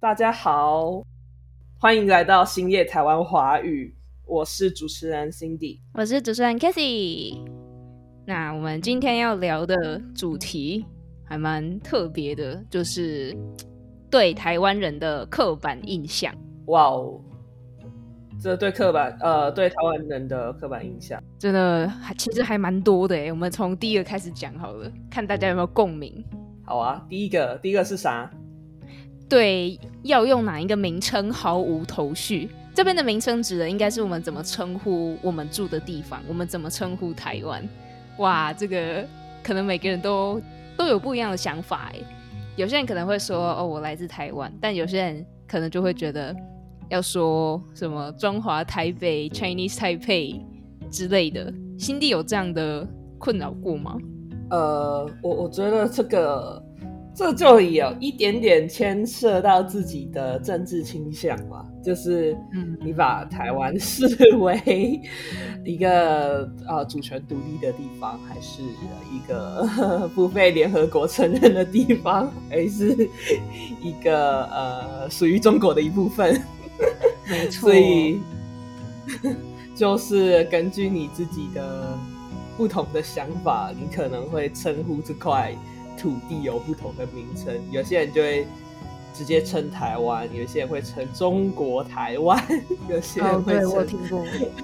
大家好，欢迎来到星夜台湾华语，我是主持人 Cindy，我是主持人 Kathy。那我们今天要聊的主题还蛮特别的，就是对台湾人的刻板印象。哇哦，这对刻板呃对台湾人的刻板印象，真的还其实还蛮多的哎。我们从第一个开始讲好了，看大家有没有共鸣。好啊，第一个第一个是啥？对，要用哪一个名称毫无头绪。这边的名称指的应该是我们怎么称呼我们住的地方，我们怎么称呼台湾。哇，这个可能每个人都都有不一样的想法哎。有些人可能会说哦，我来自台湾，但有些人可能就会觉得要说什么中华台北 （Chinese Taipei） 之类的。新地有这样的困扰过吗？呃，我我觉得这个。这就有一点点牵涉到自己的政治倾向吧，就是你把台湾视为一个呃主权独立的地方，还是一个 不被联合国承认的地方，还是一个呃属于中国的一部分？没错，所以就是根据你自己的不同的想法，你可能会称呼这块。土地有不同的名称，有些人就会直接称台湾，有些人会称中国台湾，有些人会称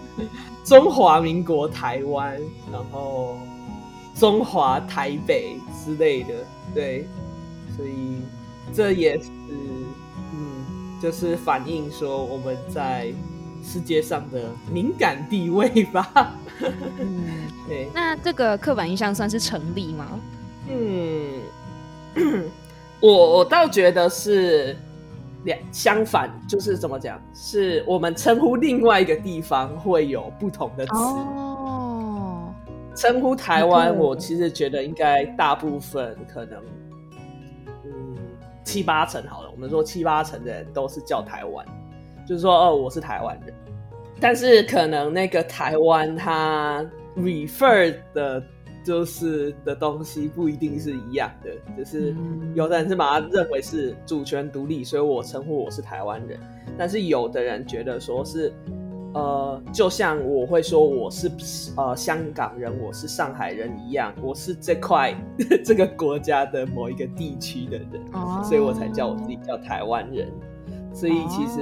中华民国台湾，然后中华台北之类的，对，所以这也是，嗯，就是反映说我们在世界上的敏感地位吧。嗯，对。那这个刻板印象算是成立吗？嗯，我我倒觉得是两相反，就是怎么讲？是我们称呼另外一个地方会有不同的词。哦，称呼台湾，我其实觉得应该大部分可能，嗯，七八成好了。我们说七八成的人都是叫台湾，就是说哦，我是台湾人。但是可能那个台湾它 refer 的。就是的东西不一定是一样的，就是有的人是把它认为是主权独立，所以我称呼我是台湾人。但是有的人觉得说是，呃，就像我会说我是呃香港人，我是上海人一样，我是这块 这个国家的某一个地区的人，所以我才叫我自己叫台湾人。所以其实。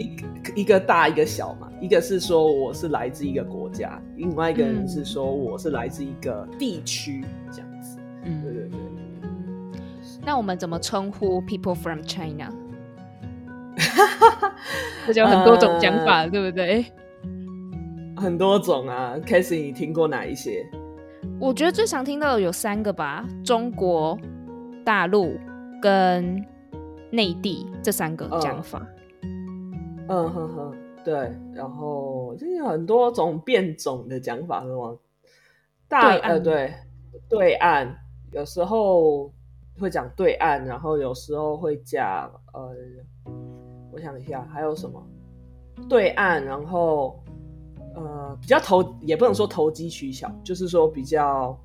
一一个大一个小嘛，一个是说我是来自一个国家，另外一个人是说我是来自一个地区这样子。嗯，对对对。那我们怎么称呼 people from China？这就很多种讲法，对不对？很多种啊，Casey，你听过哪一些？我觉得最常听到的有三个吧：中国、大陆跟内地这三个讲法。嗯哼哼，对，然后就有很多种变种的讲法，是吗？大呃，对，对岸有时候会讲对岸，然后有时候会讲呃，我想一下还有什么对岸，然后呃比较投也不能说投机取巧，就是说比较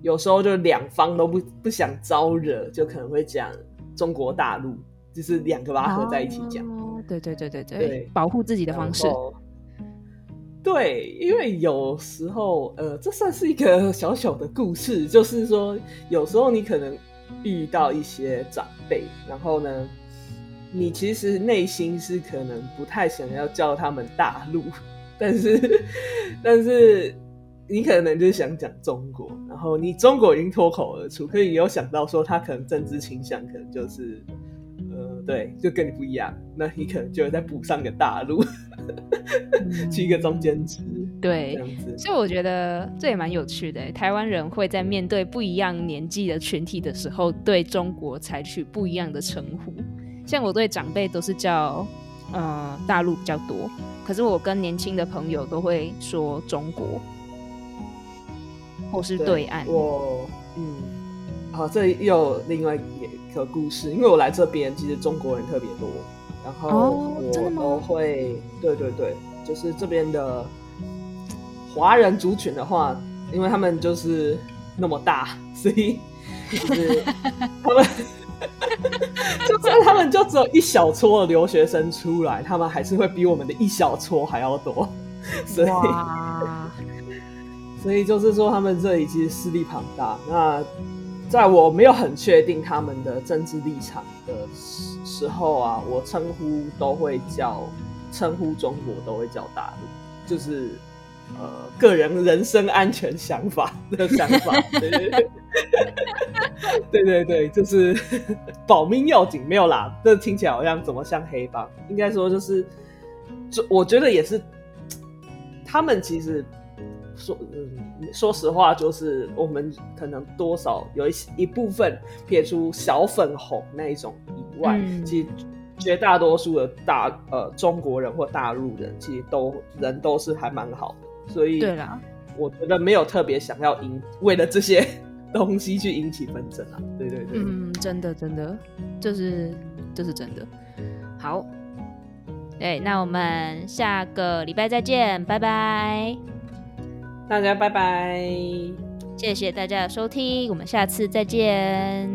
有时候就两方都不不想招惹，就可能会讲中国大陆，就是两个把它合在一起讲。对对对对对，保护自己的方式。对，因为有时候，呃，这算是一个小小的故事，就是说，有时候你可能遇到一些长辈，然后呢，你其实内心是可能不太想要叫他们大陆，但是，但是你可能就是想讲中国，然后你中国已经脱口而出，可以有想到说他可能政治倾向，可能就是。呃，对，就跟你不一样，那你可能就会再补上个大陆，去一个中间值，对，这样子。所以我觉得这也蛮有趣的。台湾人会在面对不一样年纪的群体的时候，对中国采取不一样的称呼。像我对长辈都是叫呃大陆比较多，可是我跟年轻的朋友都会说中国，或是对岸。我嗯，好，这又另外一。个故事，因为我来这边，其实中国人特别多，然后我都会，对对对，就是这边的华人族群的话，因为他们就是那么大，所以就是 他们就只有一小撮的留学生出来，他们还是会比我们的一小撮还要多，所以 所以就是说，他们这里其实势力庞大。那在我没有很确定他们的政治立场的时时候啊，我称呼都会叫称呼中国都会叫大陆，就是呃个人人身安全想法的想法。对 对对，对对对，就是保命要紧，没有啦。这听起来好像怎么像黑帮？应该说就是，就我觉得也是，他们其实。说嗯，说实话，就是我们可能多少有一一部分撇出小粉红那一种以外，其实绝大多数的大呃中国人或大陆人，其实都人都是还蛮好的。所以，对啦，我觉得没有特别想要引为了这些 东西去引起纷争啊。对对对，嗯，真的真的，这是这是真的。好，对，那我们下个礼拜再见，拜拜。大家拜拜，谢谢大家的收听，我们下次再见。